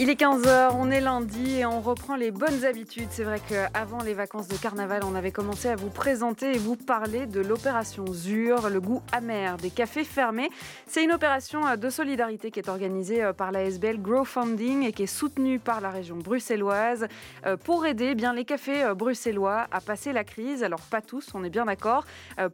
il est 15h, on est lundi et on reprend les bonnes habitudes. C'est vrai qu'avant les vacances de carnaval, on avait commencé à vous présenter et vous parler de l'opération ZUR, le goût amer des cafés fermés. C'est une opération de solidarité qui est organisée euh, par la SBL Grow Funding et qui est soutenue par la région bruxelloise euh, pour aider eh bien les cafés euh, bruxellois à passer la crise. Alors pas tous, on est bien d'accord.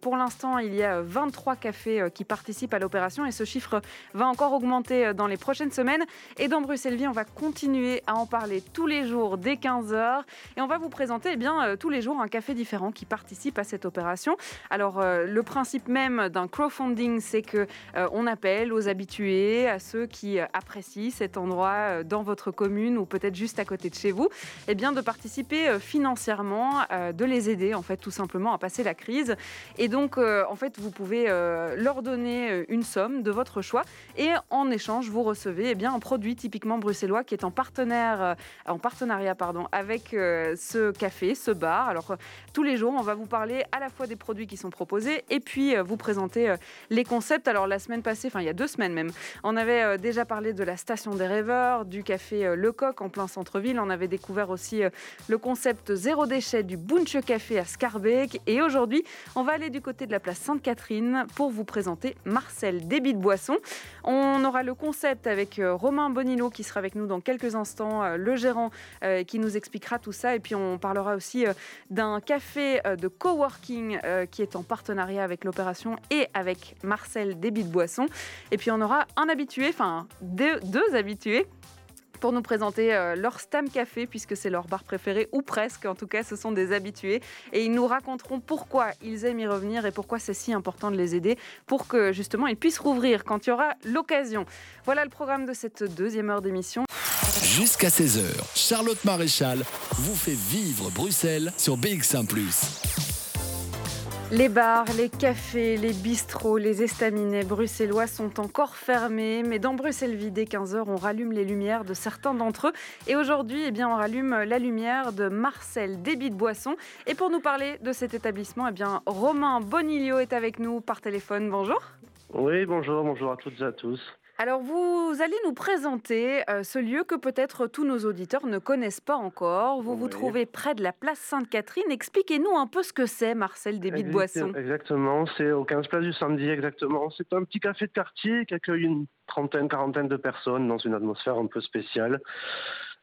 Pour l'instant, il y a 23 cafés qui participent à l'opération et ce chiffre va encore augmenter dans les prochaines semaines. Et dans Bruxelles-Vie, on va continuer à en parler tous les jours dès 15h. Et on va vous présenter eh bien, euh, tous les jours un café différent qui participe à cette opération. Alors, euh, le principe même d'un crowdfunding, c'est que euh, on appelle aux habitués, à ceux qui apprécient cet endroit dans votre commune ou peut-être juste à côté de chez vous, eh bien, de participer financièrement, de les aider, en fait, tout simplement à passer la crise. Et donc, en fait, vous pouvez leur donner une somme de votre choix et en échange, vous recevez eh bien, un produit typiquement bruxellois qui est euh, en partenariat pardon, avec euh, ce café, ce bar. Alors, euh, tous les jours, on va vous parler à la fois des produits qui sont proposés et puis vous présenter les concepts. Alors, la semaine passée, enfin, il y a deux semaines même, on avait déjà parlé de la station des rêveurs, du café Le Coq en plein centre-ville. On avait découvert aussi le concept zéro déchet du Bunche Café à Scarbeck. Et aujourd'hui, on va aller du côté de la place Sainte-Catherine pour vous présenter Marcel Débit de Boisson. On aura le concept avec Romain Bonino qui sera avec nous quelques instants euh, le gérant euh, qui nous expliquera tout ça. Et puis on parlera aussi euh, d'un café de coworking qui est en partenariat avec l'opération et avec Marcel Débit de Boisson. Et puis on aura un habitué, enfin deux, deux habitués pour nous présenter leur Stam Café, puisque c'est leur bar préféré, ou presque, en tout cas, ce sont des habitués. Et ils nous raconteront pourquoi ils aiment y revenir et pourquoi c'est si important de les aider pour que justement ils puissent rouvrir quand il y aura l'occasion. Voilà le programme de cette deuxième heure d'émission. Jusqu'à 16h, Charlotte Maréchal vous fait vivre Bruxelles sur BX1 ⁇ les bars, les cafés, les bistrots, les estaminets bruxellois sont encore fermés, mais dans Bruxelles Vie, dès 15h, on rallume les lumières de certains d'entre eux. Et aujourd'hui, eh bien, on rallume la lumière de Marcel Débit de Boisson. Et pour nous parler de cet établissement, eh bien, Romain Bonilio est avec nous par téléphone. Bonjour. Oui, bonjour, bonjour à toutes et à tous. Alors, vous allez nous présenter euh, ce lieu que peut-être tous nos auditeurs ne connaissent pas encore. Vous vous trouvez près de la place Sainte-Catherine. Expliquez-nous un peu ce que c'est, Marcel Débit de Boisson. Exactement, c'est au 15 place du Samedi, exactement. C'est un petit café de quartier qui accueille une trentaine, quarantaine de personnes dans une atmosphère un peu spéciale.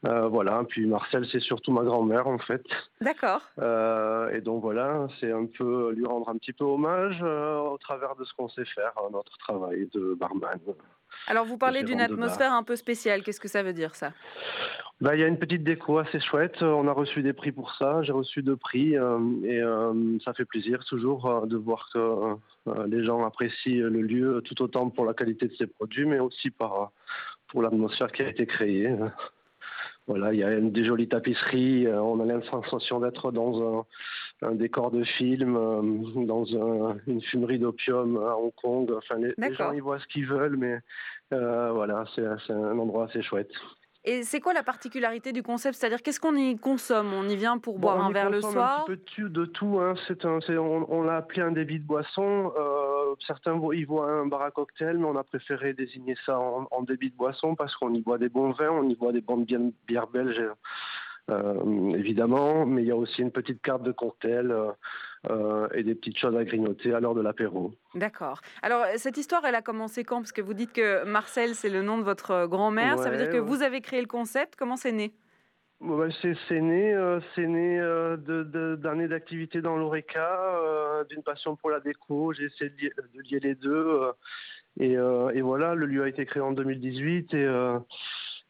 Euh, voilà, puis Marcel, c'est surtout ma grand-mère en fait. D'accord. Euh, et donc voilà, c'est un peu lui rendre un petit peu hommage au travers de ce qu'on sait faire, notre travail de barman. Alors vous parlez d'une atmosphère un peu spéciale, qu'est-ce que ça veut dire ça? Bah, il y a une petite déco assez chouette. On a reçu des prix pour ça. J'ai reçu deux prix euh, et euh, ça fait plaisir toujours euh, de voir que les gens apprécient le lieu tout autant pour la qualité de ses produits, mais aussi par, pour l'atmosphère qui a été créée. Voilà, il y a des jolies tapisseries. on a l'impression d'être dans un, décor de film, dans une fumerie d'opium à Hong Kong. Enfin, les, les, gens y voient ce qu'ils veulent, mais voilà, c'est un endroit assez chouette. Et c'est quoi la particularité du concept? C'est-à-dire, qu'est-ce qu'on y consomme? On y vient pour boire un verre le soir Un petit peu de tout. Hein. Un, on, l'a appelé un débit de boisson. Euh, certains y voient un bar à cocktail, mais on a préféré désigner ça en, débit de boisson parce qu'on y voit des bons vins, on y voit des bonnes bières belges euh, évidemment, mais il y a aussi une petite carte de cocktail euh, euh, et des petites choses à grignoter à l'heure de l'apéro. D'accord. Alors, cette histoire, elle a commencé quand? Parce que vous dites que Marcel, c'est le nom de votre grand-mère. Ça veut dire que vous avez créé le concept. Comment c'est né? Bah, c'est né, c'est né d'années d'activité dans l'ORECA, d'une passion pour la déco. J'ai essayé de lier, les deux. et, et, voilà, le lieu a été créé en 2018 et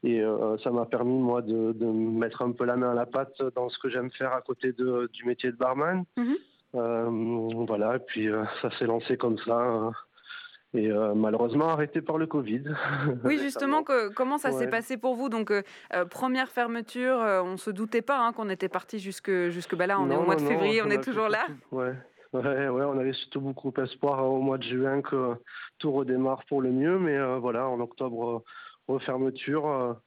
et euh, ça m'a permis, moi, de, de, mettre un peu la main à la pâte dans ce que j'aime faire à côté de, du métier de barman. Mhm. Euh, voilà, et puis euh, ça s'est lancé comme ça. et malheureusement arrêté par le Covid. Oui, justement, que, comment ça s'est passé pour vous? Donc, première fermeture, on ne se doutait pas hein, qu'on était parti jusque, jusque bah là, on est au mois de février, on, est toujours là. Ouais. Ouais, ouais, on avait surtout beaucoup espoir au mois de juin que tout redémarre pour le mieux, mais voilà, en octobre, refermeture.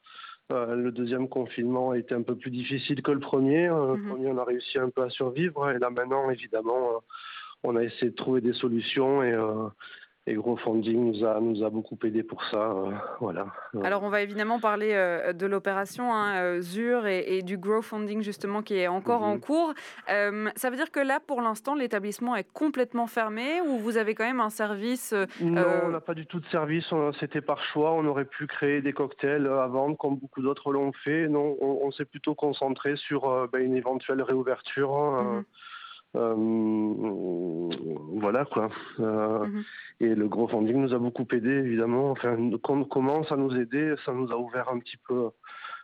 Euh, euh, le deuxième confinement a été un peu plus difficile que le premier. Euh, le mhm. premier, on a réussi un peu à survivre. Et là, maintenant, évidemment, on a essayé de trouver des solutions et et GrowFunding nous a, nous a beaucoup aidé pour ça. Euh, voilà. Alors, on va évidemment parler euh, de l'opération hein, euh, ZUR et, du GrowFunding, justement, qui est encore en mhm. cours. ça veut dire que là, pour l'instant, l'établissement est complètement fermé ou vous avez quand même un service Non, on n'a pas du tout de service. C'était par choix. On aurait pu créer des cocktails à vendre, comme beaucoup d'autres l'ont fait. Non, on, s'est plutôt concentré sur ben, une éventuelle réouverture. Hein, mhm. voilà quoi. Mhm. Et le gros funding nous a beaucoup aidé, évidemment. Enfin, quand on commence à nous aider, ça nous a ouvert un petit peu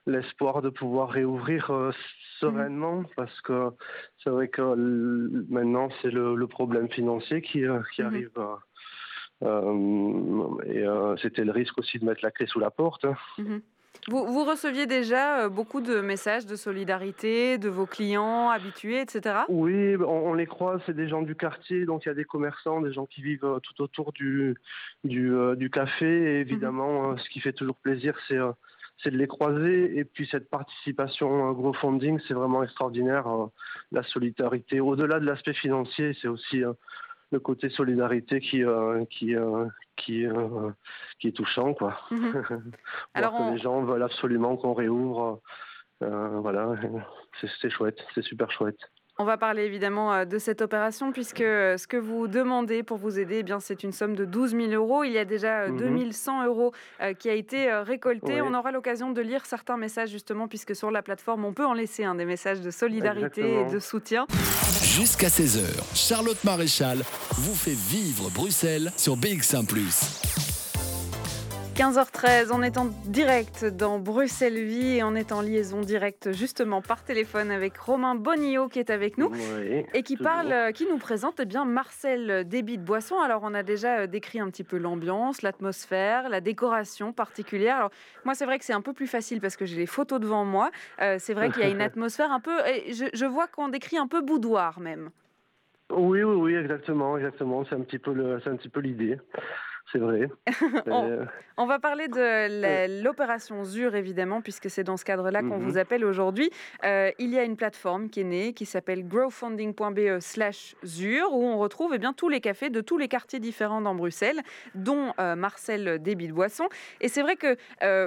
l'espoir de pouvoir réouvrir euh, sereinement, parce que c'est vrai que maintenant, c'est le, problème financier qui, euh, mhm. arrive. Euh, et c'était le risque aussi de mettre la clé sous la porte. Hein. Mhm. Vous, receviez déjà euh, beaucoup de messages de solidarité de vos clients habitués, etc. Oui, on, les croise, c'est des gens du quartier, donc il y a des commerçants, des gens qui vivent euh, tout autour du, du, euh, café. Et évidemment, mhm. ce qui fait toujours plaisir, c'est c'est de les croiser. Et puis cette participation GrowFunding, c'est vraiment extraordinaire. la solidarité, au-delà de l'aspect financier, c'est aussi le côté solidarité qui euh, qui euh, qui euh, qui est touchant quoi. Mhm. Alors que les gens veulent absolument qu'on réouvre. voilà, c'est chouette, c'est super chouette. On va parler évidemment euh, de cette opération puisque euh, ce que vous demandez pour vous aider, eh bien c'est une somme de 12 000 euros. Il y a déjà 2100 euh, mhm. euros qui a été récolté. On aura l'occasion de lire certains messages justement puisque sur la plateforme on peut en laisser un des messages de solidarité et de soutien. Jusqu'à 16h, Charlotte Maréchal vous fait vivre Bruxelles sur BX1 ⁇ 15h13, on est en direct dans Bruxelles Vie et on est en liaison directe justement par téléphone avec Romain Bonillot qui est avec nous et qui parle, euh, qui nous présente eh bien Marcel Débit de Boisson. Alors on a déjà euh, décrit un petit peu l'ambiance, l'atmosphère, la décoration particulière. Alors moi c'est vrai que c'est un peu plus facile parce que j'ai les photos devant moi. Euh, c'est vrai qu'il y a une atmosphère un peu, je, je vois qu'on décrit un peu boudoir même. Oui, oui, oui, exactement, exactement. C'est un petit peu le, c'est un petit peu l'idée c'est vrai. Euh, on, va parler de l'opération ZUR, évidemment, puisque c'est dans ce cadre-là qu'on vous mhm. appelle aujourd'hui. Euh, il y a une plateforme qui est née, qui s'appelle growfunding.be slash ZUR, où on retrouve eh bien, tous les cafés de tous les quartiers différents dans Bruxelles, dont euh, Marcel Débit de Boisson. Et c'est vrai que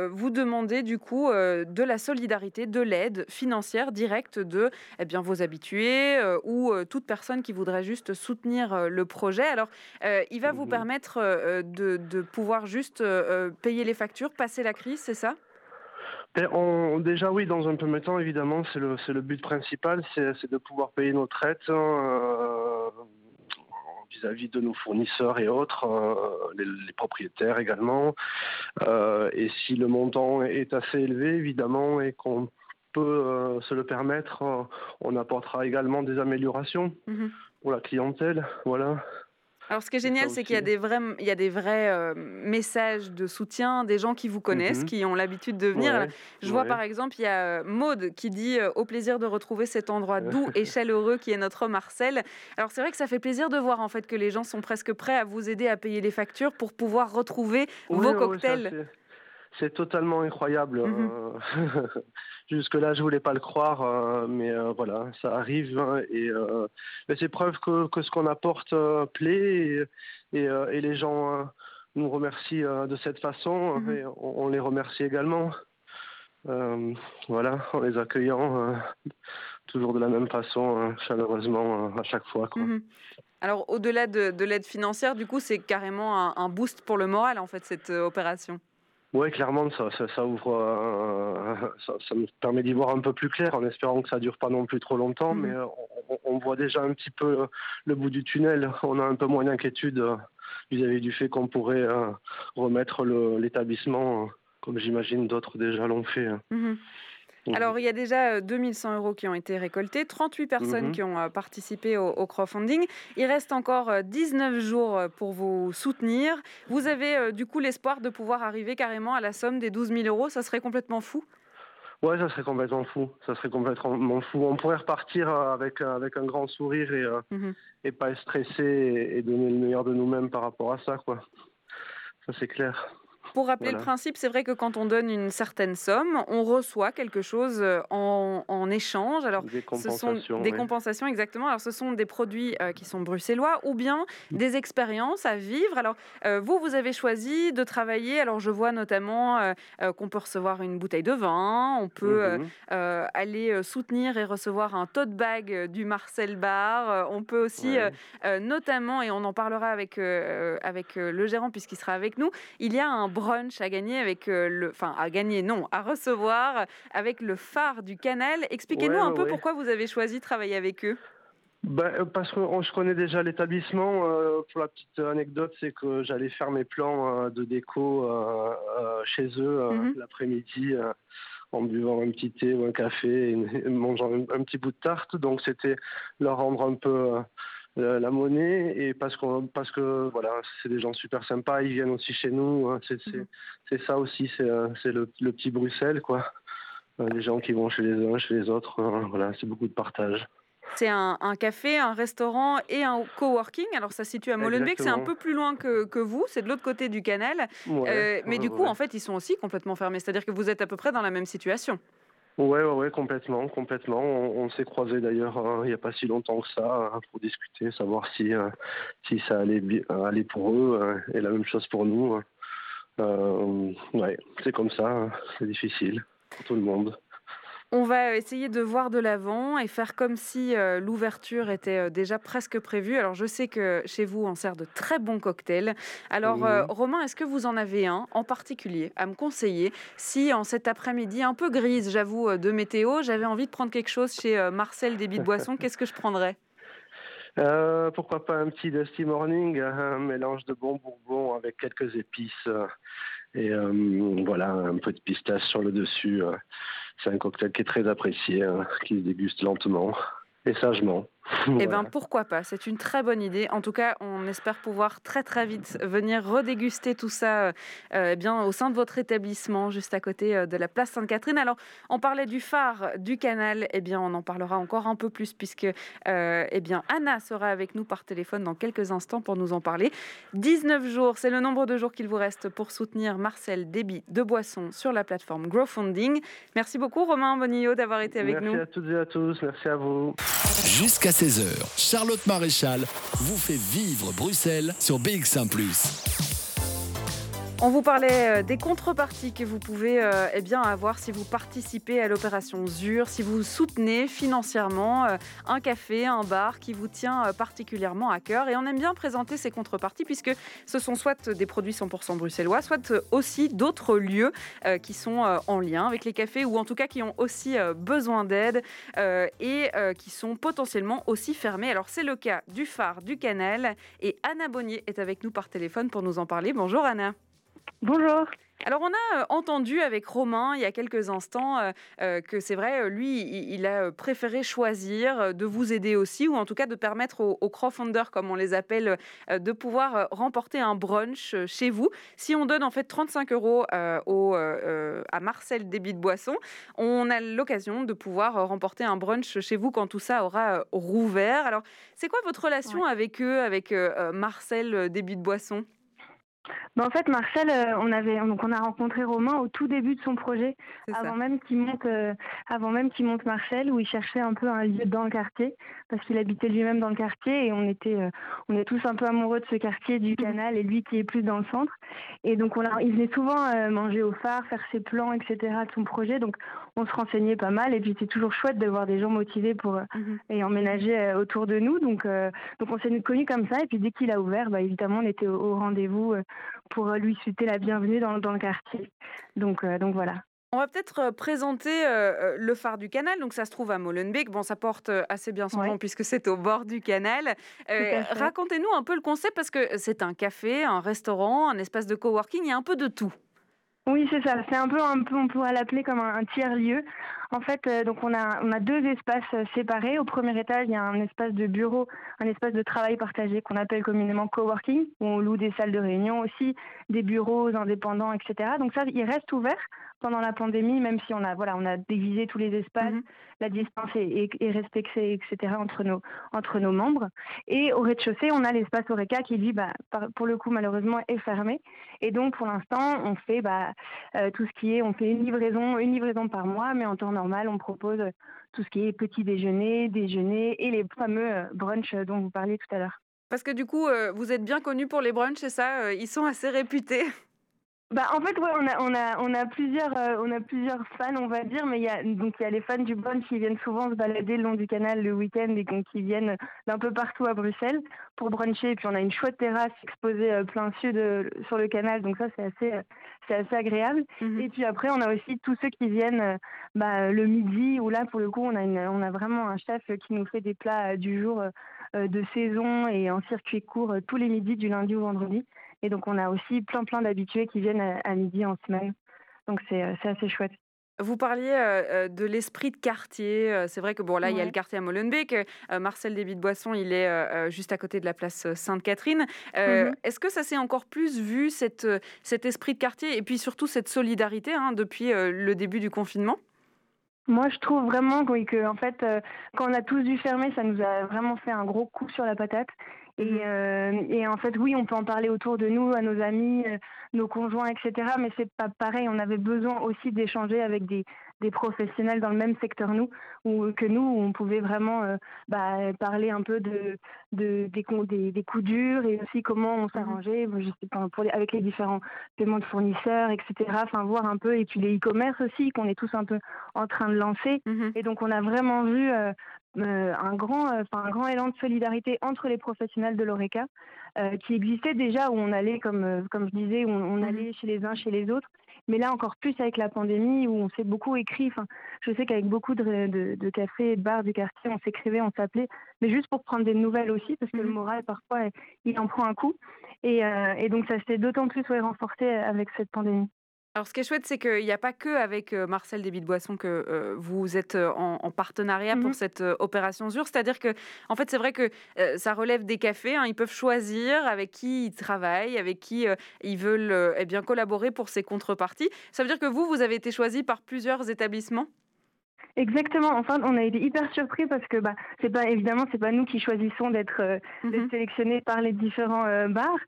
vous demandez, du coup, de la solidarité, de l'aide financière directe de eh bien, vos habitués ou toute personne qui voudrait juste soutenir le projet. Alors, il va vous mhm. permettre de, pouvoir juste euh, euh, payer les factures, passer la crise, c'est ça? On, déjà oui, dans un premier temps, évidemment, c'est le, le, but principal, c'est de pouvoir payer nos traites hein, euh, vis-à-vis de nos fournisseurs et autres, les, propriétaires également. et si le montant est assez élevé, évidemment, et qu'on peut se le permettre, on apportera également des améliorations mmh pour la clientèle. Voilà. Alors, ce qui est génial, c'est qu'il y a des vrais, il y a des vrais euh, messages de soutien, des gens qui vous connaissent, mhm. qui ont l'habitude de venir. Je vois par exemple, il y a euh, Maude qui dit euh, Au plaisir de retrouver cet endroit doux et chaleureux qui est notre Marcel. Alors, c'est vrai que ça fait plaisir de voir en fait que les gens sont presque prêts à vous aider à payer les factures pour pouvoir retrouver vos cocktails. C'est totalement incroyable. Mhm. Jusque-là, je voulais pas le croire, euh, mais euh, voilà, ça arrive. Hein, et euh, c'est preuve que, que ce qu'on apporte plaît et, et, les gens nous remercient de cette façon mhm. et on, les remercie également. voilà, en les accueillant toujours de la même façon, chaleureusement à chaque fois. Quoi. Mhm. Alors, au-delà de, de l'aide financière, du coup, c'est carrément un, un, boost pour le moral, en fait, cette opération? Oui, clairement, ça, ça, ouvre, euh, ça, nous permet d'y voir un peu plus clair, en espérant que ça dure pas non plus trop longtemps. Mm. Mais euh, on, voit déjà un petit peu le bout du tunnel. On a un peu moins d'inquiétude euh, vis-à-vis du fait qu'on pourrait remettre l'établissement, comme j'imagine d'autres déjà l'ont fait. Mm-hmm. Mhm. Alors, il y a déjà 2100 euh, euros qui ont été récoltés, 38 personnes mhm. qui ont euh, participé au, crowdfunding. Il reste encore 19 euh, jours pour vous soutenir. Vous avez du coup l'espoir de pouvoir arriver carrément à la somme des 12 000 euros. Ça serait complètement fou Ouais, ça serait complètement fou. Ça serait complètement fou. On pourrait repartir avec, avec un grand sourire et, mhm. et pas être stressé et, donner le meilleur de nous-mêmes par rapport à ça, quoi. Ça, c'est clair. Pour rappeler le principe, c'est vrai que quand on donne une certaine somme, on reçoit quelque chose en, en échange. Alors, des compensations, ce sont des compensations exactement. Alors, ce sont des produits qui sont bruxellois ou bien des expériences à vivre. Alors, vous, vous avez choisi de travailler. Alors, je vois notamment qu'on peut recevoir une bouteille de vin, on peut mmh aller soutenir et recevoir un tote bag du Marcel Bar. on peut aussi, notamment, et on en parlera avec, avec le gérant puisqu'il sera avec nous, il y a un brunch à gagner avec le, enfin à gagner, non, à recevoir avec le phare du canal. Expliquez-nous un peu pourquoi vous avez choisi de travailler avec eux. Ben, parce que je connais déjà l'établissement. Euh, pour la petite anecdote, c'est que j'allais faire mes plans euh, de déco euh, chez eux mhm. l'après-midi en buvant un petit thé ou un café et, mangeant un, petit bout de tarte. Donc c'était leur rendre un peu la monnaie et parce que parce que voilà c'est des gens super sympas. Ils viennent aussi chez nous. Hein. Mhm. C'est ça aussi. C'est le, le, petit Bruxelles quoi. Les gens qui vont chez les uns, chez les autres. Hein. voilà, c'est beaucoup de partage. C'est un, café, un restaurant et un coworking. Alors ça se situe à Molenbeek, c'est un peu plus loin que, vous, c'est de l'autre côté du canal. Euh, mais du coup, en fait, ils sont aussi complètement fermés. C'est-à-dire que vous êtes à peu près dans la même situation. Ouais, ouais, complètement, complètement. On, s'est croisés d'ailleurs hein, il n'y a pas si longtemps que ça hein, pour discuter, savoir si euh, si ça allait aller pour eux euh, et la même chose pour nous. Hein. ouais, c'est comme ça, c'est difficile pour tout le monde. On va essayer de voir de l'avant et faire comme si euh, l'ouverture était euh, déjà presque prévue. Alors je sais que chez vous, on sert de très bons cocktails. Alors euh, Romain, est-ce que vous en avez un en particulier à me conseiller Si en cet après-midi un peu grise, j'avoue, de météo, j'avais envie de prendre quelque chose chez Marcel Débit de Boisson, qu'est-ce que je prendrais? Pourquoi pas un petit Dusty Morning, un mélange de bons bourbons avec quelques épices et voilà un peu de pistache sur le dessus. C'est un cocktail qui est très apprécié, hein, qui se déguste lentement et sagement. Eh bien, pourquoi pas C'est une très bonne idée. En tout cas, on espère pouvoir très très vite venir redéguster tout ça euh, eh bien, au sein de votre établissement, juste à côté euh, de la place Sainte-Catherine. Alors, on parlait du phare du canal. Eh bien, on en parlera encore un peu plus puisque euh, eh bien, Anna sera avec nous par téléphone dans quelques instants pour nous en parler. 19 jours, c'est le nombre de jours qu'il vous reste pour soutenir Marcel Débit de Boisson sur la plateforme Growfunding. Merci beaucoup, Romain Bonillo, d'avoir été avec nous. Merci à toutes et à tous. Merci à vous. Jusqu'à 16h, Charlotte Maréchal vous fait vivre Bruxelles sur BX1 ⁇ on vous parlait euh, des contreparties que vous pouvez euh, eh bien, avoir si vous participez à l'opération ZUR, si vous soutenez financièrement euh, un café, un bar qui vous tient particulièrement à cœur. Et on aime bien présenter ces contreparties puisque ce sont soit des produits 100% bruxellois, soit aussi d'autres lieux qui sont en lien avec les cafés ou en tout cas qui ont aussi besoin d'aide et qui sont potentiellement aussi fermés. Alors c'est le cas du phare du Canal et Anna Bonnier est avec nous par téléphone pour nous en parler. Bonjour Anna. Bonjour. Alors on a euh, entendu avec Romain il y a quelques instants euh, euh, que c'est vrai, lui, il a préféré choisir de vous aider aussi, ou en tout cas de permettre aux, crowdfunders, comme on les appelle, de pouvoir remporter un brunch chez vous. Si on donne en fait 35 euros au, à Marcel Débit de Boisson, on a l'occasion de pouvoir remporter un brunch chez vous quand tout ça aura rouvert. Alors c'est quoi votre relation avec eux, avec Marcel Débit de Boisson? Bah, en fait, Marcel, euh, on avait donc on a rencontré Romain au tout début de son projet, avant même qu'il monte, euh, avant même qu'il monte Marcel, où il cherchait un peu un lieu dans le quartier, parce qu'il habitait lui-même dans le quartier et on était, euh, on est tous un peu amoureux de ce quartier du canal et lui qui est plus dans le centre. Et donc on a, il venait souvent manger au phare, faire ses plans, etc. de son projet. Donc on se renseignait pas mal et puis c'est toujours chouette de voir des gens motivés pour mmh et emménager autour de nous. Donc donc on s'est connus comme ça et puis dès qu'il a ouvert, bah, évidemment on était au rendez-vous pour euh, lui souhaiter la bienvenue dans, dans le quartier. Donc, euh, donc voilà. On va peut-être euh, présenter le phare du canal. Donc, ça se trouve à Molenbeek. Bon, ça porte assez bien son nom puisque c'est au bord du canal. Racontez-nous un peu le concept parce que c'est un café, un restaurant, un espace de coworking. Il y a un peu de tout. Oui, c'est ça. C'est un peu, un peu, on pourrait l'appeler comme un, tiers-lieu. En fait, euh, donc on a, on a deux espaces euh, séparés. Au premier étage, il y a un espace de bureau, un espace de travail partagé qu'on appelle communément coworking, où on loue des salles de réunion aussi, des bureaux indépendants, etc. Donc ça, il reste ouvert pendant la pandémie, même si on a, voilà, on a divisé tous les espaces, mhm. la distance est, respectée, etc. entre nos, entre nos membres. Et au rez-de-chaussée, on a l'espace Oreca qui, lui, bah, pour le coup, malheureusement, est fermé. Et donc, pour l'instant, on fait bah, euh, tout ce qui est, on fait une livraison, une livraison par mois, mais en temps normal, on propose tout ce qui est petit déjeuner, déjeuner et les fameux euh, brunchs dont vous parliez tout à l'heure. Parce que du coup, euh, vous êtes bien connu pour les brunchs, c'est ça Ils sont assez réputés bah, en fait, ouais, on a, on a, on a plusieurs, euh, on a plusieurs fans, on va dire, mais il y a, donc il y a les fans du brunch qui viennent souvent se balader le long du canal le week-end et qui viennent d'un peu partout à Bruxelles pour bruncher. Et puis on a une chouette terrasse exposée euh, plein sud euh, sur le canal, donc ça c'est assez, c'est assez agréable. Mhm. Et puis après, on a aussi tous ceux qui viennent bah, le midi où là, pour le coup, on a, une, on a vraiment un chef qui nous fait des plats du jour de saison et en circuit court tous les midis du lundi au vendredi. Et donc, on a aussi plein, plein d'habitués qui viennent à, midi en semaine. Donc, c'est euh, assez chouette. Vous parliez euh, euh, de l'esprit de quartier. C'est vrai que bon là, il y a le quartier à Molenbeek. Marcel Débit de Boisson, il est juste à côté de la place Sainte-Catherine. Mhm. Est-ce que ça s'est encore plus vu cette, cet esprit de quartier et puis surtout cette solidarité hein, depuis le début du confinement? Moi, je trouve vraiment oui, que, en fait, quand on a tous dû fermer, ça nous a vraiment fait un gros coup sur la patate. Et, mmh euh, et, en fait, oui, on peut en parler autour de nous, à nos amis, euh, nos conjoints, etc. Mais c'est pas pareil. On avait besoin aussi d'échanger avec des, des professionnels dans le même secteur nous ou que nous où on pouvait vraiment euh, bah, parler un peu de, de des, des, des, coups durs et aussi comment on mmh s'arrangeait je sais pas pour avec les différents paiements de fournisseurs etc enfin voir un peu et puis les e-commerce aussi qu'on est tous un peu en train de lancer mmh et donc on a vraiment vu euh, un, grand, euh, un grand élan de solidarité entre les professionnels de l'ORECA euh, qui existait déjà où on allait, comme, comme je disais, où on, mmh allait chez les uns, chez les autres. Mais là, encore plus avec la pandémie, où on s'est beaucoup écrit. Enfin, je sais qu'avec beaucoup de, de, cafés et de bars du quartier, on s'écrivait, on s'appelait, mais juste pour prendre des nouvelles aussi, parce que le mmh moral, parfois, il en prend un coup. Et, et donc, ça s'est d'autant plus renforcé avec cette pandémie. Alors, ce qui est chouette, c'est qu'il n'y a pas que avec Marcel Débit de Boisson que vous êtes en, partenariat pour mmh cette opération ZUR. C'est-à-dire que, en fait, c'est vrai que ça relève des cafés. Hein. ils peuvent choisir avec qui ils travaillent, avec qui ils veulent eh bien collaborer pour ces contreparties. Ça veut dire que vous, vous avez été choisi par plusieurs établissements? Exactement. Enfin, on a été hyper surpris parce que bah, c'est pas évidemment c'est pas nous qui choisissons d'être mmh sélectionnés par les différents bars.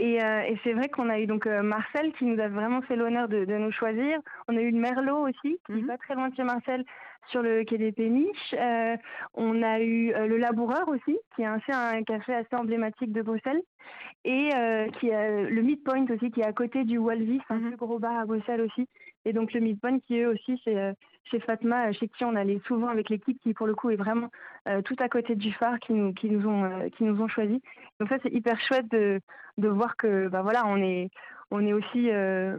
Euh, et, c'est vrai qu'on a eu donc euh, Marcel qui nous a vraiment fait l'honneur de, nous choisir. On a eu le Merlot aussi, qui n'est mhm. pas très loin de chez Marcel, sur le quai des Péniches. Euh, on a eu le Laboureur aussi, qui est un, un café assez emblématique de Bruxelles. Et qui a le Midpoint aussi, qui est à côté du Walvis, un mhm. plus gros bar à Bruxelles aussi. Et donc le Midpoint, qui eux aussi, c'est chez Fatma, chez qui on allait souvent avec l'équipe, qui pour le coup est vraiment tout à côté du phare, qui nous, qui nous ont, qui nous ont choisi. Donc ça, c'est hyper chouette de, de voir que bah voilà, on est on est aussi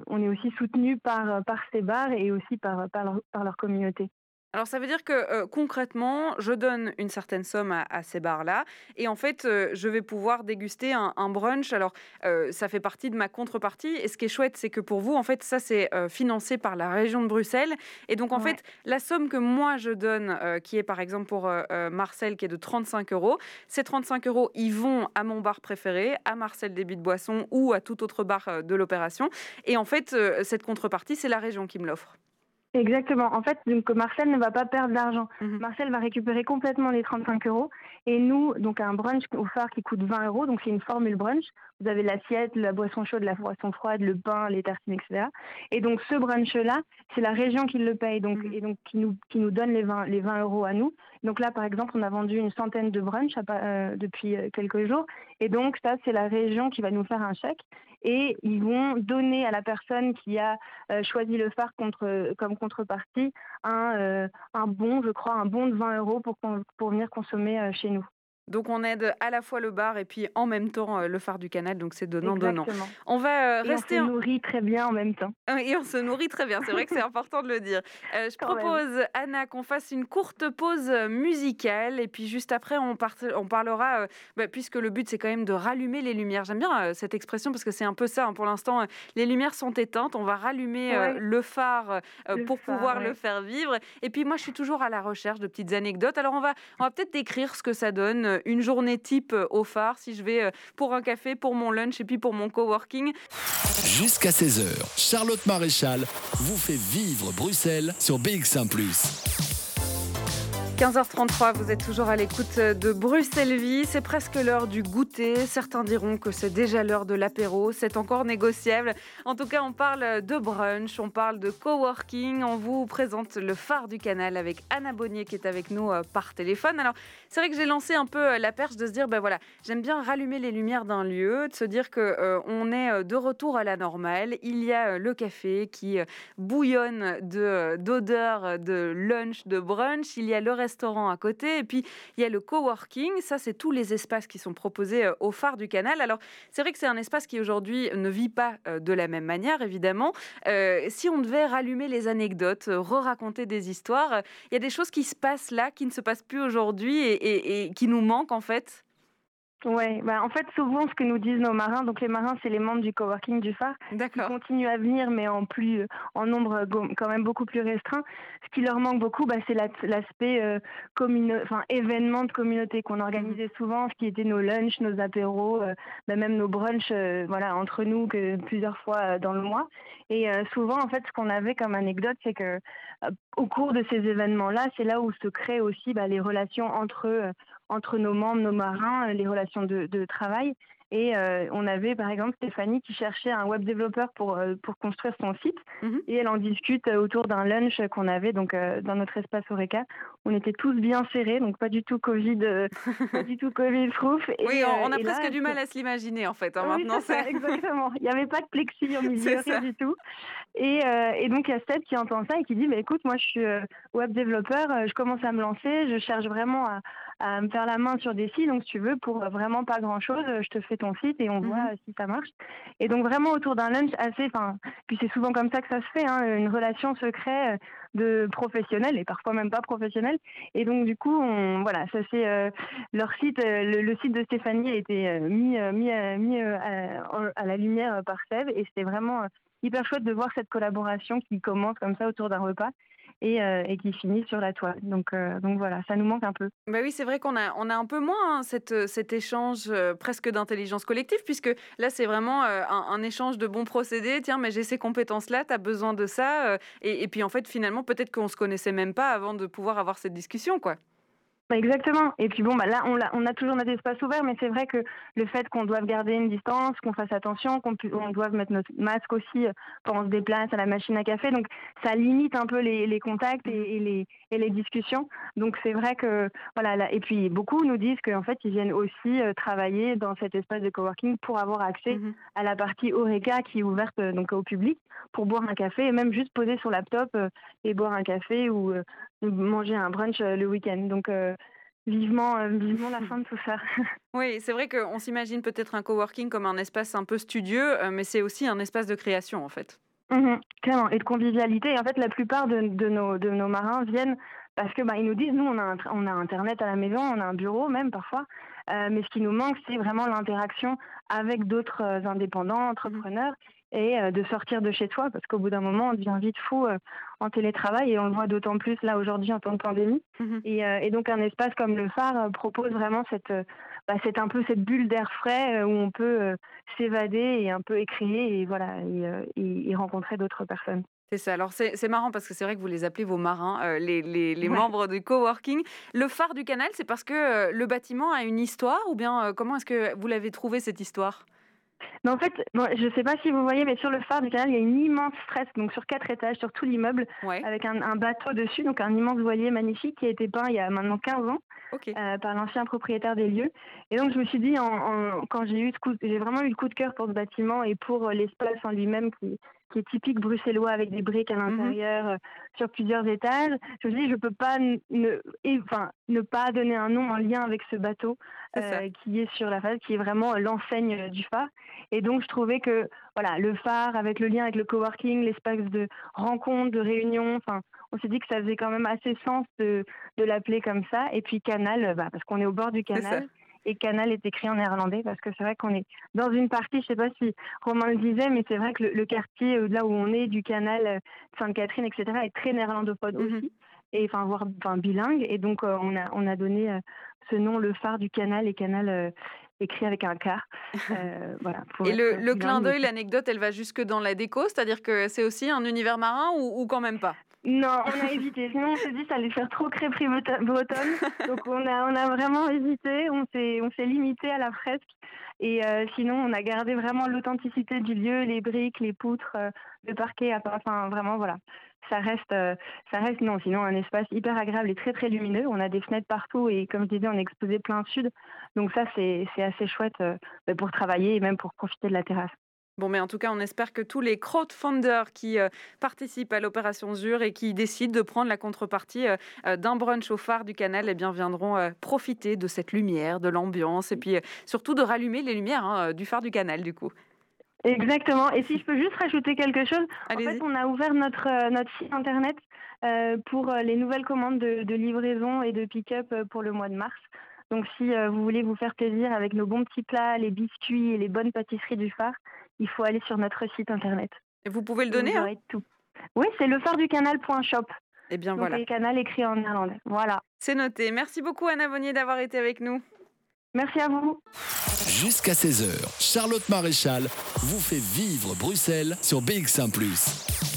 on est aussi soutenu par par ces bars et aussi par par leur communauté. Alors ça veut dire que concrètement, je donne une certaine somme à, ces bars-là et en fait, je vais pouvoir déguster un, brunch. Alors ça fait partie de ma contrepartie et ce qui est chouette, c'est que pour vous, en fait, ça c'est financé par la région de Bruxelles et donc en fait, la somme que moi je donne, qui est par exemple pour Marcel, qui est de 35 euros, ces 35 euros, ils vont à mon bar préféré, à Marcel Débit de Boisson ou à tout autre bar de l'opération et en fait, cette contrepartie, c'est la région qui me l'offre. Exactement. En fait, donc Marcel ne va pas perdre d'argent. Mhm. Marcel va récupérer complètement les 35 euros. Et nous, donc un brunch au phare qui coûte 20 euros, donc c'est une formule brunch. Vous avez l'assiette, la boisson chaude, la boisson froide, le pain, les tartines, etc. Et donc ce brunch-là, c'est la région qui le paye, donc mhm. et donc qui nous qui nous donne les 20 les 20 euros à nous. Donc là, par exemple, on a vendu une centaine de brunchs euh, depuis euh, quelques jours. Et donc ça, c'est la région qui va nous faire un chèque et ils vont donner à la personne qui a euh, choisi le phare comme contrepartie un, un bon, je crois, un bon de 20 euros pour, pour venir consommer chez nous. Donc on aide à la fois le bar et puis en même temps le phare du canal, donc c'est donnant-donnant. On va rester. on se nourrit très bien en même temps. Et on se nourrit très bien, c'est vrai que c'est important de le dire. je propose, Anna, qu'on fasse une courte pause musicale et puis juste après, on, on parlera, bah, puisque le but c'est quand même de rallumer les lumières. J'aime bien cette expression parce que c'est un peu ça. Hein. Pour l'instant, les lumières sont éteintes, on va rallumer le phare pour pouvoir le faire vivre. Et puis moi, je suis toujours à la recherche de petites anecdotes. Alors on va, on va peut-être décrire ce que ça donne une journée type au phare si je vais pour un café, pour mon lunch et puis pour mon coworking. Jusqu'à 16h, Charlotte Maréchal vous fait vivre Bruxelles sur BX1 ⁇ 15h33, vous êtes toujours à l'écoute de Bruxelles Vie. C'est presque l'heure du goûter. Certains diront que c'est déjà l'heure de l'apéro. C'est encore négociable. En tout cas, on parle de brunch, on parle de coworking. On vous présente le phare du canal avec Anna Bonnier qui est avec nous euh, par téléphone. Alors, c'est vrai que j'ai lancé un peu euh, la perche de se dire, ben voilà, j'aime bien rallumer les lumières d'un lieu, de se dire que euh, on est de retour à la normale. Il y a le café qui bouillonne de d'odeurs de lunch, de brunch. Il y a le restaurant restaurant à côté. Et puis, il y a le coworking. Ça, c'est tous les espaces qui sont proposés euh, au phare du canal. Alors, c'est vrai que c'est un espace qui aujourd'hui ne vit pas euh, de la même manière, évidemment. Euh, si on devait rallumer les anecdotes, re-raconter des histoires, il y a des choses qui se passent là, qui ne se passent plus aujourd'hui et qui nous manquent, en fait? Ouais, bah en fait souvent ce que nous disent nos marins, donc les marins c'est les membres du coworking du phare, qui continuent à venir mais en plus en nombre quand même beaucoup plus restreint. Ce qui leur manque beaucoup, bah, c'est l'aspect euh, enfin événement de communauté qu'on organisait mmh. souvent, ce qui était nos lunchs, nos apéros, euh, bah, même nos brunchs, euh, voilà entre nous que plusieurs fois euh, dans le mois. Et souvent en fait ce qu'on avait comme anecdote, c'est que au cours de ces événements-là, c'est là où se créent aussi bah, les relations entre entre nos membres, nos marins, euh, les relations de, de travail. Et euh, on avait par exemple Stéphanie qui cherchait un web développeur pour, euh, pour construire son site. Mhm. Et elle en discute autour d'un lunch qu'on avait donc dans notre espace Oreca. On était tous bien serrés, donc pas du tout Covid, pas du tout Covid proof. oui, on, a presque du mal à se l'imaginer en fait. Hein, maintenant, c'est exactement. Il n'y avait pas de plexi au milieu, rien du tout. Et, et, donc il y a Steph qui entend ça et qui dit mais écoute, moi je suis web développeur, je commence à me lancer, je cherche vraiment à, à me faire la main sur des sites. Donc, si tu veux, pour vraiment pas grand chose, je te fais ton site et on voit mhm. si ça marche. Et donc, vraiment autour d'un lunch assez, enfin, puis c'est souvent comme ça que ça se fait, hein, une relation se crée de professionnels et parfois même pas professionnels. Et donc, du coup, on, voilà, ça c'est euh, leur site, euh, le, site de Stéphanie a été euh, mis, mis, mis à, à, la lumière par Seb et c'était vraiment hyper chouette de voir cette collaboration qui commence comme ça autour d'un repas euh, et, qui finit sur la toile. Donc, euh, voilà, ça nous manque un peu. Bah oui, c'est vrai qu'on a, un peu moins hein, euh, cet échange presque d'intelligence collective, puisque là, c'est vraiment un, échange de bons procédés. Tiens, mais j'ai ces compétences-là, tu as besoin de ça. Et, et, puis en fait, finalement, peut-être qu'on ne se connaissait même pas avant de pouvoir avoir cette discussion, quoi. Bah, exactement. Et puis bon, bah là, on a, on a toujours notre espace ouvert, mais c'est vrai que le fait qu'on doive garder une distance, qu'on fasse attention, qu'on on doive mettre notre masque aussi euh, quand on se déplace à la machine à café, donc ça limite un peu les, les contacts et, les, et les discussions. Donc c'est vrai que voilà. Là, et puis beaucoup nous disent qu'en fait ils viennent aussi euh, travailler dans cet espace de coworking pour avoir accès mmh à la partie Oreca qui est ouverte euh, donc au public pour boire un café et même juste poser son laptop et boire un café ou manger un brunch le week-end. Donc vivement, euh, vivement la fin de tout ça. oui, c'est vrai qu'on s'imagine peut-être un coworking comme un espace un peu studieux, euh, mais c'est aussi un espace de création en fait. Mmh clairement, et de convivialité. Et en fait, la plupart de, de, nos, de nos marins viennent parce que bah, ils nous disent, nous, on a, on a Internet à la maison, on a un bureau même parfois, euh, mais ce qui nous manque, c'est vraiment l'interaction avec d'autres indépendants, mmh entrepreneurs et euh, de sortir de chez toi parce qu'au bout d'un moment on devient vite fou euh, en télétravail et on le voit d'autant plus là aujourd'hui en temps de pandémie mmh et, euh, et, donc un espace comme le phare propose vraiment cette bah, c'est un peu cette bulle d'air frais où on peut s'évader et un peu écrire et voilà et, et, rencontrer d'autres personnes. C'est ça. Alors, c'est marrant parce que c'est vrai que vous les appelez vos marins, les, les, les membres du coworking. Le phare du canal, c'est parce que le bâtiment a une histoire ou bien comment est-ce que vous l'avez trouvé cette histoire? Mais en fait, je ne sais pas si vous voyez, mais sur le phare du canal, il y a une immense fresque, donc sur quatre étages, sur tout l'immeuble, avec un, bateau dessus, donc un immense voilier magnifique qui a été peint il y a maintenant 15 ans euh, par l'ancien propriétaire des lieux. Et donc je me suis dit, en, quand j'ai eu j'ai vraiment eu le coup de cœur pour ce bâtiment et pour l'espace en lui-même qui, qui est typique bruxellois avec des briques à mmh l'intérieur sur plusieurs étages. Je me dis, je peux pas ne, enfin, ne pas donner un nom en lien avec ce bateau qui est sur la face, qui est vraiment l'enseigne du phare. Et donc, je trouvais que voilà, le phare avec le lien avec le coworking, l'espace de rencontre, de réunion, enfin, on s'est dit que ça faisait quand même assez sens de, de l'appeler comme ça. Et puis canal, bah, parce qu'on est au bord du canal. Et canal est écrit en néerlandais parce que c'est vrai qu'on est dans une partie, je sais pas si Romain le disait, mais c'est vrai que le, quartier euh, là où on est du canal euh, Sainte-Catherine, etc., est très néerlandophone mhm. aussi, et enfin voire enfin, bilingue. Et donc euh, on a on a donné ce nom, le phare du canal et canal écrit avec un K. voilà, et le, le clin d'œil, l'anecdote, elle va jusque dans la déco, c'est-à-dire que c'est aussi un univers marin ou, ou quand même pas? Non, on a évité. Sinon, on s'est dit ça allait faire trop crêperie bretonne. Donc, on a, on a vraiment hésité. On s'est, on s'est limité à la fresque. Et euh, sinon, on a gardé vraiment l'authenticité du lieu, les briques, les poutres, euh, le parquet. Enfin, vraiment, voilà. Ça reste, euh, ça reste, non, sinon, un espace hyper agréable et très, très lumineux. On a des fenêtres partout et, comme je disais, on est exposé plein sud. Donc, ça, c'est, c'est assez chouette bah, pour travailler et même pour profiter de la terrasse. Bon, mais en tout cas, on espère que tous les crowdfunders qui euh, participent à l'opération ZUR et qui décident de prendre la contrepartie euh, euh, d'un brunch au phare du canal eh bien, viendront profiter de cette lumière, de l'ambiance et puis surtout de rallumer les lumières hein, du phare du canal, du coup. Exactement. Et si je peux juste rajouter quelque chose, en fait, on a ouvert notre, notre site internet pour les nouvelles commandes de, de livraison et de pick-up pour le mois de mars. Donc, si vous voulez vous faire plaisir avec nos bons petits plats, les biscuits et les bonnes pâtisseries du phare, il faut aller sur notre site internet. Et vous pouvez le donner hein tout. Oui, c'est lefarducanal.shop. Et eh bien voilà. Le canal écrit en néerlandais. Voilà. C'est noté. Merci beaucoup Anna Vonnier d'avoir été avec nous. Merci à vous. Jusqu'à 16h, Charlotte Maréchal vous fait vivre Bruxelles sur BX1 ⁇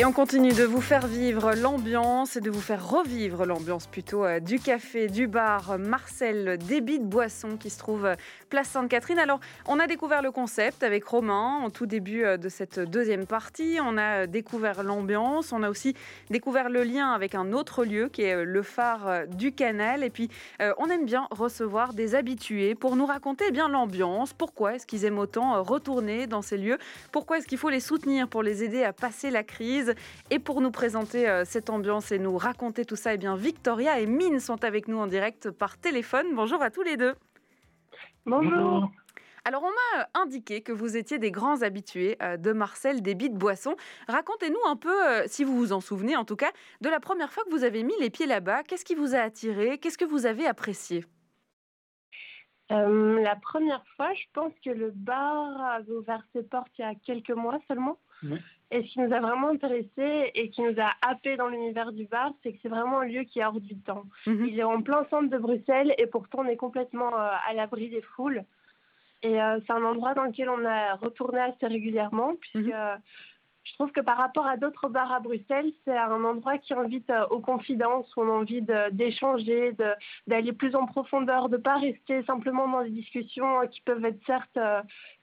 et on continue de vous faire vivre l'ambiance et de vous faire revivre l'ambiance plutôt euh, du café, du bar Marcel Débit de Boisson qui se trouve euh, place Sainte-Catherine. Alors, on a découvert le concept avec Romain en tout début euh, de cette deuxième partie. On a découvert l'ambiance. On a aussi découvert le lien avec un autre lieu qui est le phare du canal. Et puis, on aime bien recevoir des habitués pour nous raconter eh bien l'ambiance. Pourquoi est-ce qu'ils aiment autant retourner dans ces lieux? Pourquoi est-ce qu'il faut les soutenir pour les aider à passer la crise? Et pour nous présenter euh, cette ambiance et nous raconter tout ça, eh bien Victoria et Mine sont avec nous en direct par téléphone. Bonjour à tous les deux. Bonjour. Alors, on m'a indiqué que vous étiez des grands habitués euh, de Marcel des de Boisson. Racontez-nous un peu, euh, si vous vous en souvenez en tout cas, de la première fois que vous avez mis les pieds là-bas. Qu'est-ce qui vous a attiré? Qu'est-ce que vous avez apprécié? La première fois, je pense que le bar avait ouvert ses portes il y a quelques mois seulement. Et ce qui nous a vraiment intéressé et qui nous a happé dans l'univers du bar, c'est que c'est vraiment un lieu qui est hors du temps. Mhm. Il est en plein centre de Bruxelles et pourtant on est complètement euh, à l'abri des foules. Et euh, c'est un endroit dans lequel on a retourné assez régulièrement, puisque mhm. Euh, je trouve que par rapport à d'autres bars à Bruxelles, c'est un endroit qui invite aux confidences, où on a envie d'échanger, d'aller plus en profondeur, de ne pas rester simplement dans des discussions qui peuvent être certes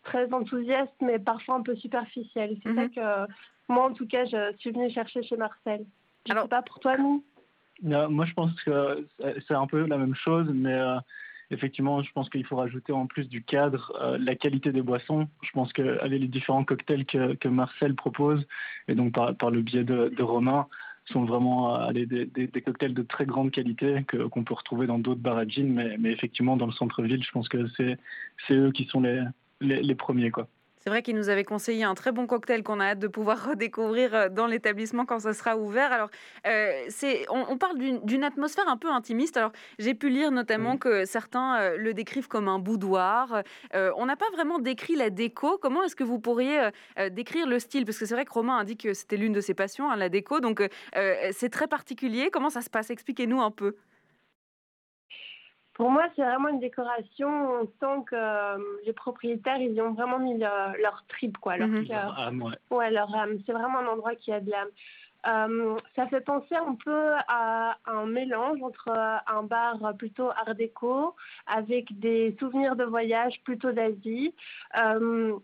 très enthousiaste, mais parfois un peu superficielle. C'est ça mhm. que moi, en tout cas, je suis venue chercher chez Marcel. Je ne sais pas pour toi, nous Moi, je pense que c'est un peu la même chose, mais euh, effectivement, je pense qu'il faut rajouter en plus du cadre euh, la qualité des boissons. Je pense que les différents cocktails que, que, Marcel propose, et donc par, par le biais de, de Romain, sont vraiment euh, des, des, des, cocktails de très grande qualité qu'on peut retrouver dans d'autres bar mais, mais effectivement, dans le centre-ville, je pense que c'est eux qui sont les, les, premiers. quoi. C'est vrai qu'il nous avait conseillé un très bon cocktail qu'on a hâte de pouvoir redécouvrir euh, dans l'établissement quand ça sera ouvert. Alors, euh, c'est, on, parle d'une atmosphère un peu intimiste. Alors, j'ai pu lire notamment que certains euh, le décrivent comme un boudoir. on n'a pas vraiment décrit la déco. Comment est-ce que vous pourriez décrire le style? Parce que c'est vrai que Romain a dit que c'était l'une de ses passions, hein, la déco. Donc, c'est très particulier. Comment ça se passe? Expliquez-nous un peu. Pour moi, c'est vraiment une décoration. On sent que euh, les propriétaires, ils ont vraiment mis leur trip, quoi, leur mhm. Leur âme, ouais. ouais. leur âme. C'est vraiment un endroit qui a de l'âme. Euh, ça fait penser un peu à un mélange entre un bar plutôt art déco avec des souvenirs de voyage plutôt d'Asie. Euh,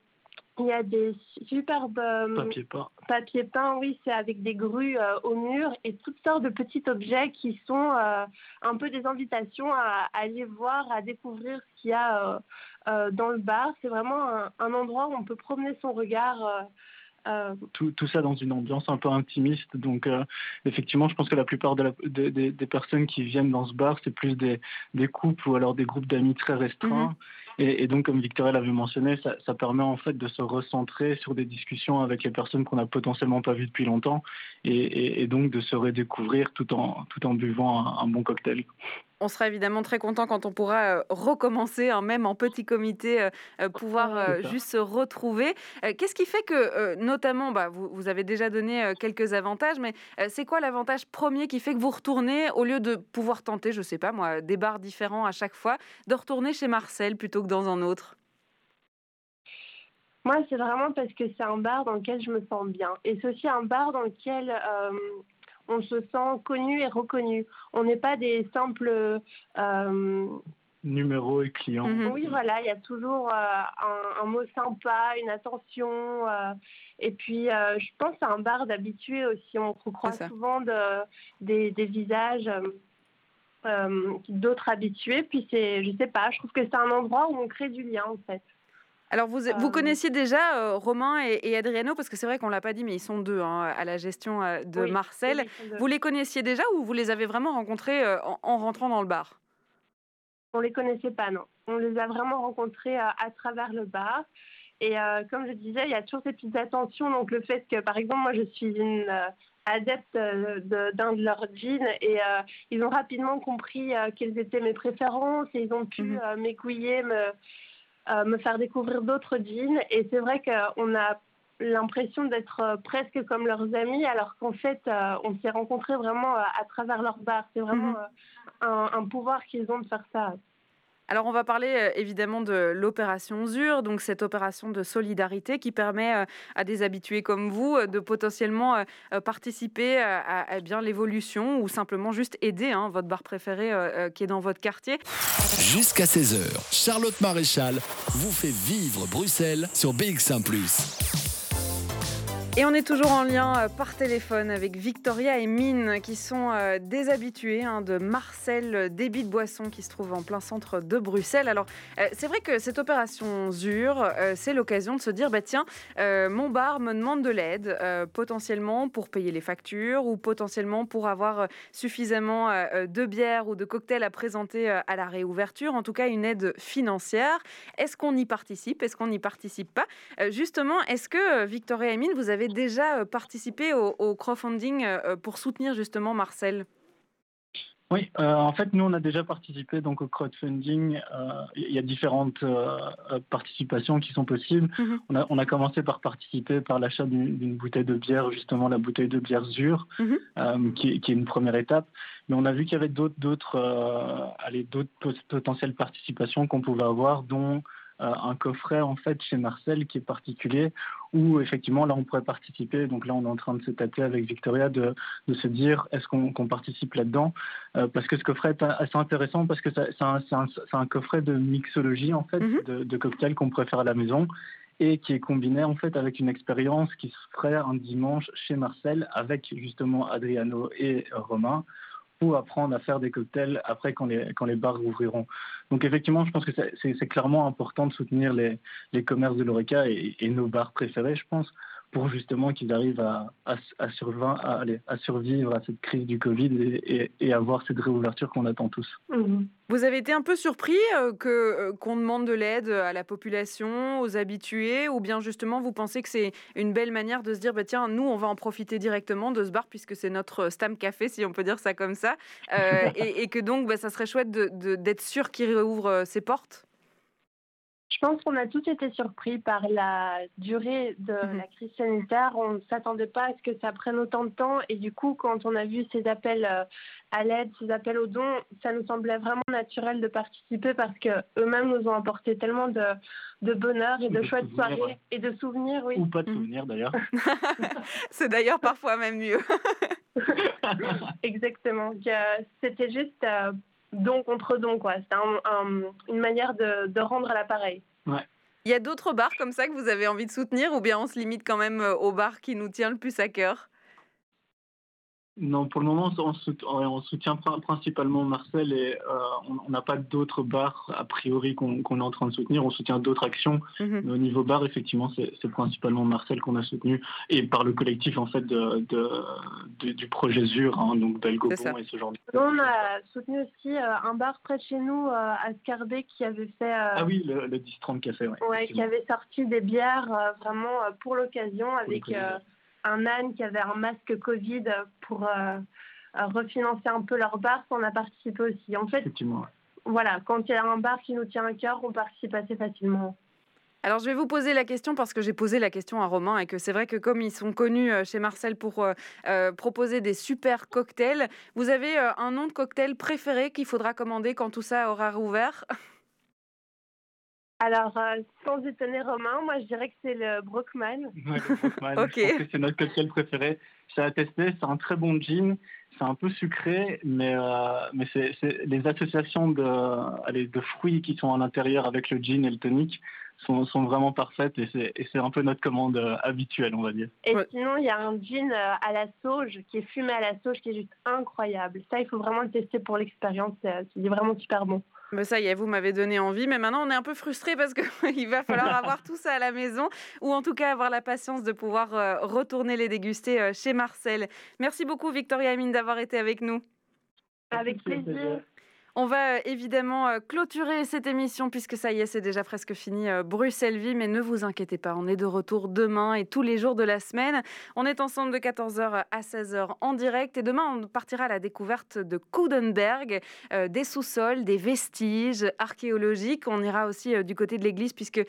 il y a des superbes euh, papier peint. Papier peint, oui, c'est avec des grues euh, au mur et toutes sortes de petits objets qui sont euh, un peu des invitations à, aller voir, à découvrir ce qu'il y a dans le bar. C'est vraiment un, endroit où on peut promener son regard Euh, tout, tout, ça dans une ambiance un peu intimiste. Donc, euh, effectivement, je pense que la plupart de des personnes qui viennent dans ce bar, c'est plus des, des, couples ou alors des groupes d'amis très restreints. Mhm. Et, donc, comme Victoria l'avait mentionné, ça, permet en fait de se recentrer sur des discussions avec les personnes qu'on n'a potentiellement pas vues depuis longtemps et, donc de se redécouvrir tout en buvant un bon cocktail. On sera évidemment très content quand on pourra euh, recommencer, hein, même en petit comité, euh, euh, pouvoir juste se retrouver. Qu'est-ce qui fait que, notamment, bah, vous, avez déjà donné quelques avantages, mais c'est quoi l'avantage premier qui fait que vous retournez, au lieu de pouvoir tenter, je ne sais pas moi, des bars différents à chaque fois, de retourner chez Marcel plutôt que dans un autre? Moi, c'est vraiment parce que c'est un bar dans lequel je me sens bien. Et c'est aussi un bar dans lequel on se sent connu et reconnu. On n'est pas des simples... Euh, Numéros et clients. Mhm. Oui, voilà, il y a toujours euh, un, mot sympa, une attention. Euh, et puis, je pense à un bar d'habitués aussi. On croit souvent de, des, des, visages d'autres habitués. Puis, c'est, je sais pas, je trouve que c'est un endroit où on crée du lien, en fait. Alors, vous, vous connaissiez déjà euh, Romain et, Adriano, parce que c'est vrai qu'on ne l'a pas dit, mais ils sont deux hein, à la gestion euh, de Marcel. vous les connaissiez déjà ou vous les avez vraiment rencontrés euh, en, rentrant dans le bar? On ne les connaissait pas, non. On les a vraiment rencontrés à travers le bar. Et comme je disais, il y a toujours ces petites attentions. Donc, le fait que, par exemple, moi, je suis une adepte d'un de, leurs jeans et ils ont rapidement compris quelles étaient mes préférences et ils ont pu mmh m'aiguiller, me euh, me faire découvrir d'autres jeans. Et c'est vrai qu'on a l'impression d'être euh, presque comme leurs amis, alors qu'en fait, euh, on s'est rencontrés vraiment à travers leur bar. C'est vraiment mhm. un, un, pouvoir qu'ils ont de faire ça. Alors, on va parler euh, évidemment de l'opération ZUR, donc cette opération de solidarité qui permet euh, à des habitués comme vous euh, de potentiellement participer à, bien l'évolution ou simplement juste aider hein, votre bar préféré qui est dans votre quartier. Jusqu'à 16h, Charlotte Maréchal vous fait vivre Bruxelles sur BX1 ⁇ et on est toujours en lien euh, par téléphone avec Victoria et Mine qui sont euh, des habitués hein, de Marcel euh, Débit de Boisson qui se trouve en plein centre de Bruxelles. Alors c'est vrai que cette opération ZUR, c'est l'occasion de se dire bah tiens, mon bar me demande de l'aide potentiellement pour payer les factures ou potentiellement pour avoir suffisamment de bière ou de cocktails à présenter à la réouverture, en tout cas une aide financière. Est-ce qu'on y participe? Est-ce qu'on n'y participe pas? Justement, est-ce que Victoria et Mine, vous avez déjà euh, participé au, crowdfunding euh, euh, pour soutenir justement Marcel oui, en fait, nous, on a déjà participé donc au crowdfunding. Il y a différentes participations qui sont possibles. Mhm. on, a, on, a, commencé par participer par l'achat d'une bouteille de bière, justement la bouteille de bière Zur, mhm. qui, qui, est une première étape. Mais on a vu qu'il y avait d'autres d'autres potentielles participations qu'on pouvait avoir, dont un coffret en fait chez Marcel qui est particulier où effectivement là on pourrait participer. Donc là on est en train de se taper avec Victoria de, de se dire est-ce qu'on participe là-dedans? Euh, parce que ce coffret est assez intéressant parce que c'est un, un, un, coffret de mixologie en fait mhm. de, de cocktails qu'on préfère à la maison et qui est combiné en fait avec une expérience qui se ferait un dimanche chez Marcel avec justement Adriano et Romain apprendre à faire des cocktails après quand les, bars ouvriront. Donc effectivement, je pense que c'est clairement important de soutenir les, commerces de l'ORECA et, nos bars préférés, je pense, pour justement qu'ils arrivent à, à, à, à, survivre à cette crise du Covid et, et avoir cette réouverture qu'on attend tous. Mmh. Vous avez été un peu surpris euh, que euh, qu'on demande de l'aide à la population, aux habitués, ou bien justement vous pensez que c'est une belle manière de se dire bah tiens nous on va en profiter directement de ce bar puisque c'est notre Stam Café si on peut dire ça comme ça, euh, et, que donc bah, ça serait chouette d'être de, sûr qu'il réouvre ses portes? Je pense qu'on a tous été surpris par la durée de mhm. la crise sanitaire. On ne s'attendait pas à ce que ça prenne autant de temps. Et du coup, quand on a vu ces appels euh, à l'aide, ces appels aux dons, ça nous semblait vraiment naturel de participer parce qu'eux-mêmes nous ont apporté tellement de, de bonheur et de, chouettes soirées et de souvenirs. Oui. Ou pas de mhm. souvenirs d'ailleurs. C'est d'ailleurs parfois même mieux. Exactement. C'était juste euh, don contre don, quoi. C'est une manière de, de rendre l'appareil. Ouais. Il y a d'autres bars comme ça que vous avez envie de soutenir ou bien on se limite quand même euh, au bar qui nous tient le plus à cœur? Non, pour le moment, on, soutient principalement Marcel et euh, on n'a pas d'autres bars a priori qu'on est en train de soutenir. On soutient d'autres actions. Mhm. Mais au niveau bar, effectivement, c'est principalement Marcel qu'on a soutenu et par le collectif en fait de, du projet ZUR, hein, donc Belgobon et ce genre de choses. On a soutenu aussi euh, un bar près de chez nous euh, à Scarbet qui avait fait. ah oui, le, le 10-30 Café, oui. Ouais, qui avait sorti des bières vraiment pour l'occasion avec un âne qui avait un masque Covid pour euh, euh, refinancer un peu leur bar, on a participé aussi. En fait, voilà, quand il y a un bar qui nous tient à cœur, on participe assez facilement. Alors je vais vous poser la question parce que j'ai posé la question à Romain et que c'est vrai que comme ils sont connus euh, chez Marcel pour proposer des super cocktails, vous avez un nom de cocktail préféré qu'il faudra commander quand tout ça aura rouvert? Alors, sans étonner Romain, moi je dirais que c'est le Brockman. Ouais, le Brockman. ok. Je pense que c'est notre cocktail préféré. J'ai testé, c'est un très bon gin. C'est un peu sucré, mais, euh, mais c'est, les associations de, allez, de fruits qui sont à l'intérieur avec le gin et le tonic sont, sont vraiment parfaites et c'est, et c'est un peu notre commande euh, habituelle, on va dire. Et sinon, il y a un gin euh, à la sauge qui est fumé à la sauge qui est juste incroyable. Ça, il faut vraiment le tester pour l'expérience. C'est, c'est vraiment super bon. Mais ça y est, vous m'avez donné envie, mais maintenant on est un peu frustré parce qu'il va falloir avoir tout ça à la maison ou en tout cas avoir la patience de pouvoir euh, retourner les déguster euh, chez Marcel. Merci beaucoup Victoria Amine d'avoir été avec nous. Avec plaisir. On va euh, évidemment euh, clôturer cette émission puisque ça y est, c'est déjà presque fini euh, Bruxelles Vie, mais ne vous inquiétez pas, on est de retour demain et tous les jours de la semaine. On est ensemble de 14h à 16h en direct et demain on partira à la découverte de Coudenberg, des sous-sols, des vestiges archéologiques. On ira aussi du côté de l'église puisque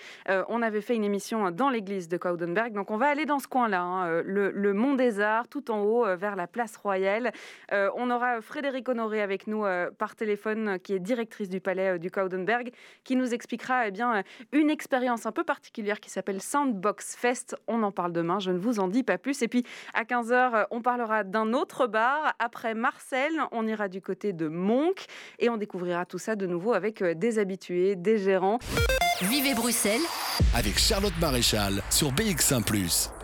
on avait fait une émission dans l'église de Coudenberg. Donc on va aller dans ce coin-là, hein, le, le, Mont des Arts, tout en haut vers la place royale. on aura Frédéric Honoré avec nous par téléphone qui est directrice du palais euh, du Kaudenberg, qui nous expliquera eh bien, euh, une expérience un peu particulière qui s'appelle Sandbox Fest. On en parle demain, je ne vous en dis pas plus. Et puis à 15h, euh, on parlera d'un autre bar. Après Marcel, on ira du côté de Monk et on découvrira tout ça de nouveau avec des habitués, des gérants. Vivez Bruxelles avec Charlotte Maréchal sur BX1 ⁇